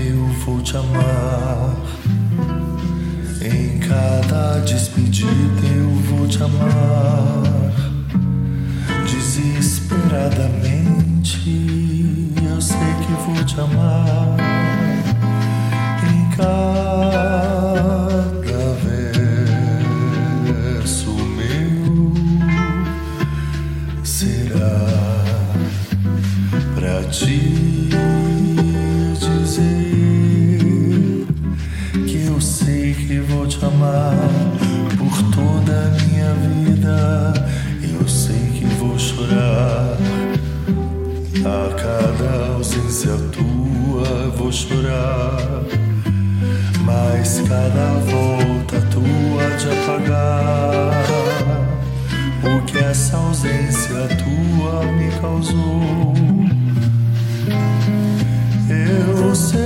eu vou te amar. Em cada despedida eu vou te amar. Desesperadamente eu sei que vou te amar. Que vou te amar por toda a minha vida. Eu sei que vou chorar a cada ausência tua, vou chorar. Mas cada volta tua de apagar o que essa ausência tua me causou. Eu sei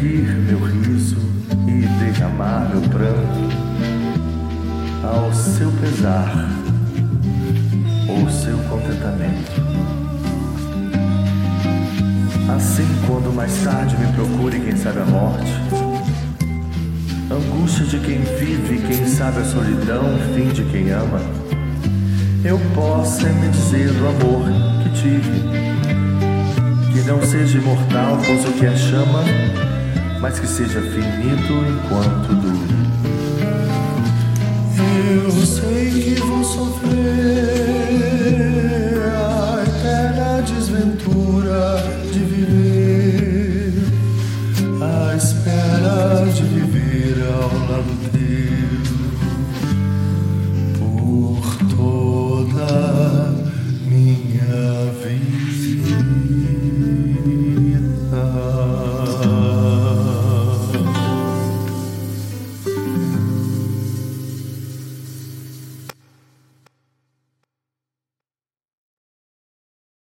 rir meu riso e derramar meu pranto ao seu pesar ou seu contentamento. Assim, quando mais tarde me procure, quem sabe a morte, angústia de quem vive, quem sabe a solidão, fim de quem ama, eu possa me dizer do amor que tive, que não seja imortal, pois o que é chama, mas que seja finito enquanto dure. Eu sei que vou sofrer a eterna desventura de viver, a espera de viver ao lado teu